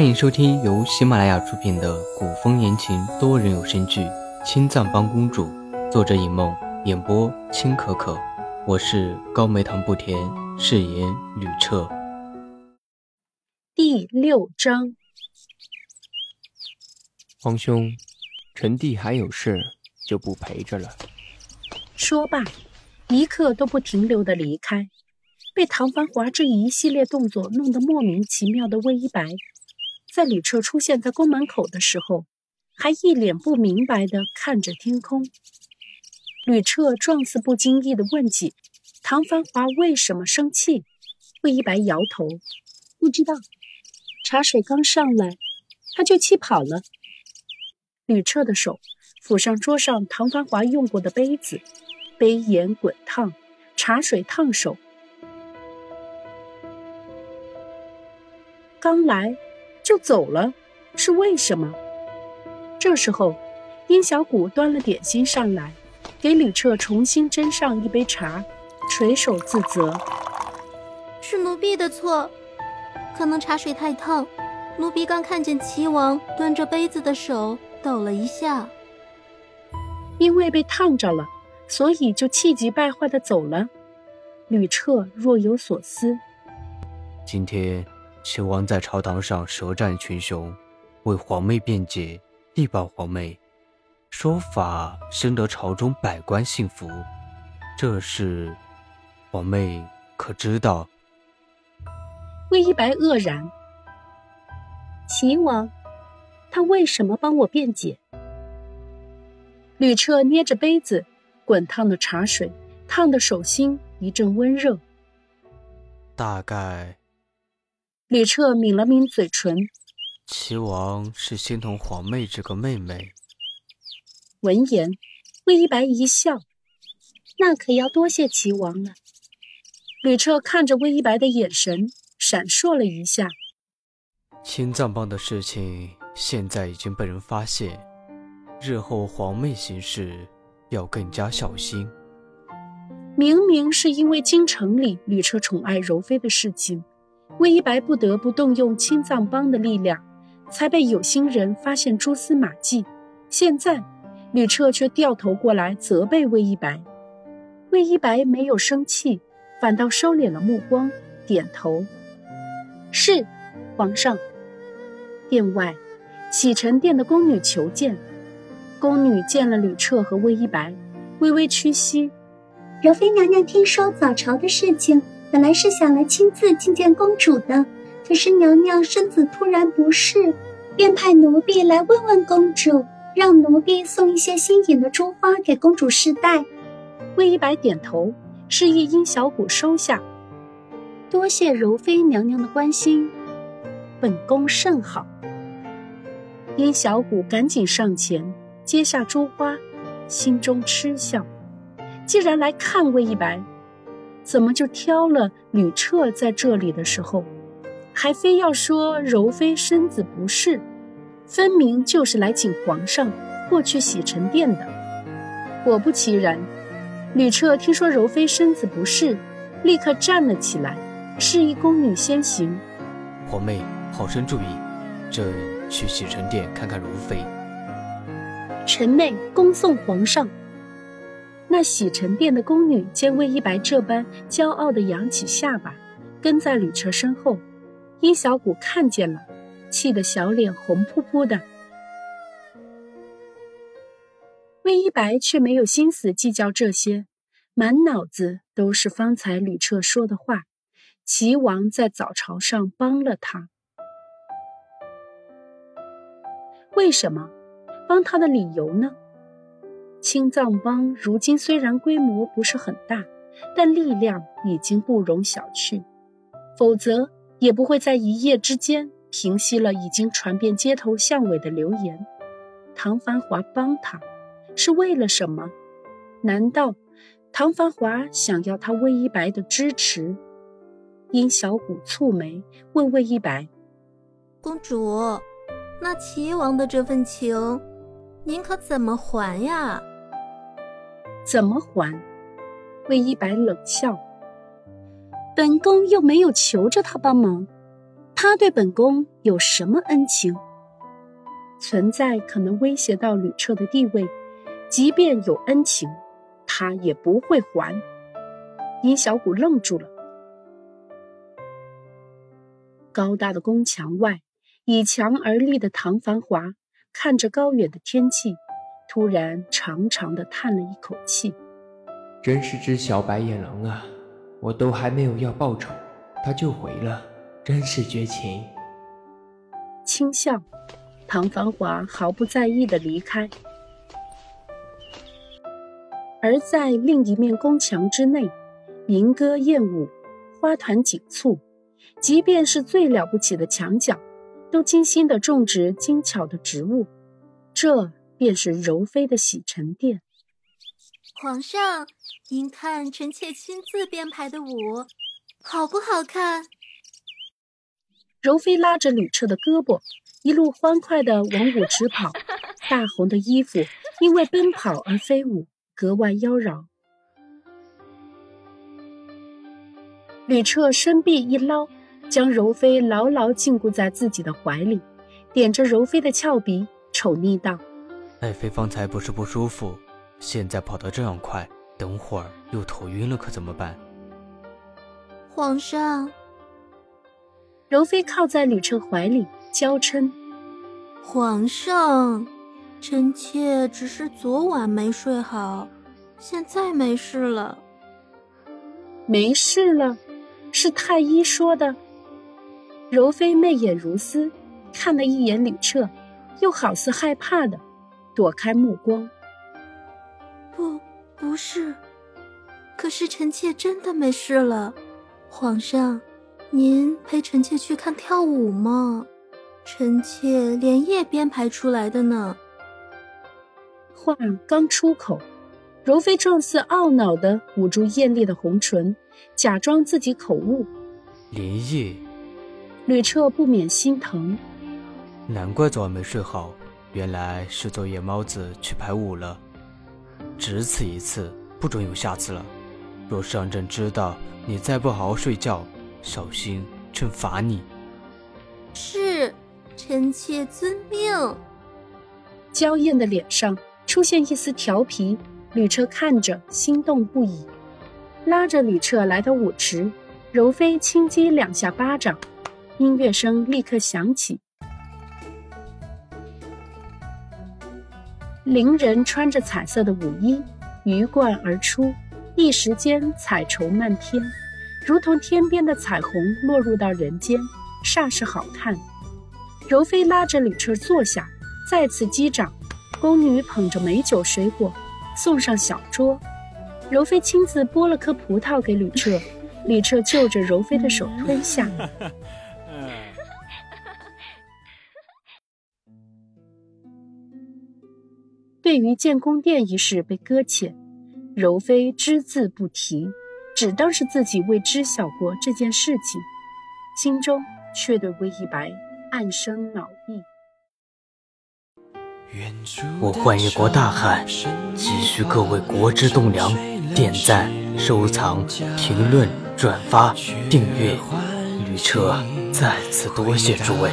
欢迎收听由喜马拉雅出品的古风言情多人有声剧《青藏帮公主》，作者尹梦，演播青可可。我是高梅糖不甜，饰演吕彻。第六章，皇兄，臣弟还有事，就不陪着了。说罢，一刻都不停留的离开。被唐繁华这一系列动作弄得莫名其妙的魏一白。在吕彻出现在宫门口的时候，还一脸不明白的看着天空。吕彻状似不经意的问起：“唐繁华为什么生气？”魏一白摇头：“不知道。茶水刚上来，他就气跑了。”吕彻的手抚上桌上唐繁华用过的杯子，杯沿滚烫，茶水烫手。刚来。就走了，是为什么？这时候，殷小谷端了点心上来，给吕彻重新斟上一杯茶，垂手自责：“是奴婢的错，可能茶水太烫，奴婢刚看见齐王端着杯子的手抖了一下，因为被烫着了，所以就气急败坏的走了。”吕彻若有所思：“今天。”齐王在朝堂上舌战群雄，为皇妹辩解，力保皇妹，说法深得朝中百官信服。这事，皇妹可知道？魏一白愕然。秦王，他为什么帮我辩解？吕彻捏着杯子，滚烫的茶水烫得手心一阵温热。大概。吕彻抿了抿嘴唇，齐王是心疼皇妹这个妹妹。闻言，魏一白一笑：“那可要多谢齐王了。”吕彻看着魏一白的眼神闪烁了一下。青藏帮的事情现在已经被人发现，日后皇妹行事要更加小心。明明是因为京城里吕彻宠爱柔妃的事情。魏一白不得不动用青藏帮的力量，才被有心人发现蛛丝马迹。现在，吕彻却掉头过来责备魏一白。魏一白没有生气，反倒收敛了目光，点头：“是，皇上。”殿外，洗尘殿的宫女求见。宫女见了吕彻和魏一白，微微屈膝：“柔妃娘娘听说早朝的事情。”本来是想来亲自觐见公主的，可是娘娘身子突然不适，便派奴婢来问问公主，让奴婢送一些新颖的珠花给公主试戴。魏一白点头，示意殷小谷收下。多谢柔妃娘娘的关心，本宫甚好。殷小谷赶紧上前接下珠花，心中嗤笑：既然来看魏一白。怎么就挑了吕彻在这里的时候，还非要说柔妃身子不适，分明就是来请皇上过去洗尘殿的。果不其然，吕彻听说柔妃身子不适，立刻站了起来，示意宫女先行。皇妹，好生注意，朕去洗尘殿看看柔妃。臣妹恭送皇上。那洗尘殿的宫女见魏一白这般骄傲地扬起下巴，跟在吕彻身后。殷小谷看见了，气得小脸红扑扑的。魏一白却没有心思计较这些，满脑子都是方才吕彻说的话。齐王在早朝上帮了他，为什么？帮他的理由呢？青藏帮如今虽然规模不是很大，但力量已经不容小觑，否则也不会在一夜之间平息了已经传遍街头巷尾的流言。唐繁华帮他，是为了什么？难道唐繁华想要他魏一白的支持？殷小谷蹙眉问魏一白：“公主，那齐王的这份情，您可怎么还呀？”怎么还？魏一白冷笑：“本宫又没有求着他帮忙，他对本宫有什么恩情？存在可能威胁到吕彻的地位，即便有恩情，他也不会还。殷小谷愣住了。高大的宫墙外，倚墙而立的唐繁华看着高远的天际，突然长长的叹了一口气：“真是只小白眼狼啊！我都还没有要报酬，他就回了，真是绝情。”轻笑，唐繁华毫不在意的离开。而在另一面宫墙之内，民歌燕舞，花团锦簇。即便是最了不起的墙角，都精心的种植精巧的植物，这便是柔妃的洗尘殿。皇上，您看臣妾亲自编排的舞，好不好看？柔妃拉着吕彻的胳膊，一路欢快的往舞池跑，大红的衣服因为奔跑而飞舞，格外妖娆。吕彻身臂一捞。将柔妃牢牢禁锢在自己的怀里，点着柔妃的俏鼻，宠溺道：“爱妃方才不是不舒服，现在跑得这样快，等会儿又头晕了，可怎么办？”皇上，柔妃靠在吕彻怀里，娇嗔：“皇上，臣妾只是昨晚没睡好，现在没事了。”没事了，是太医说的。柔妃媚眼如丝，看了一眼吕彻，又好似害怕的躲开目光。不，不是，可是臣妾真的没事了。皇上，您陪臣妾去看跳舞吗？臣妾连夜编排出来的呢。话刚出口，柔妃状似懊恼的捂住艳丽的红唇，假装自己口误。连夜。吕彻不免心疼，难怪昨晚没睡好，原来是做夜猫子去排舞了。只此一次，不准有下次了。若是让朕知道你再不好好睡觉，小心朕罚你。是，臣妾遵命。娇艳的脸上出现一丝调皮，吕彻看着心动不已，拉着吕彻来到舞池，柔妃轻击两下巴掌。音乐声立刻响起，伶人穿着彩色的舞衣鱼贯而出，一时间彩绸漫天，如同天边的彩虹落入到人间，煞是好看。柔妃拉着吕彻坐下，再次击掌，宫女捧着美酒水果送上小桌，柔妃亲自剥了颗葡萄给吕彻，吕彻就着柔妃的手吞下。对于建宫殿一事被搁浅，柔妃只字不提，只当是自己未知晓过这件事情，心中却对魏一白暗生恼意。我幻一国大汉，急需各位国之栋梁点赞、收藏、评论、转发、订阅。吕彻，再次多谢诸位。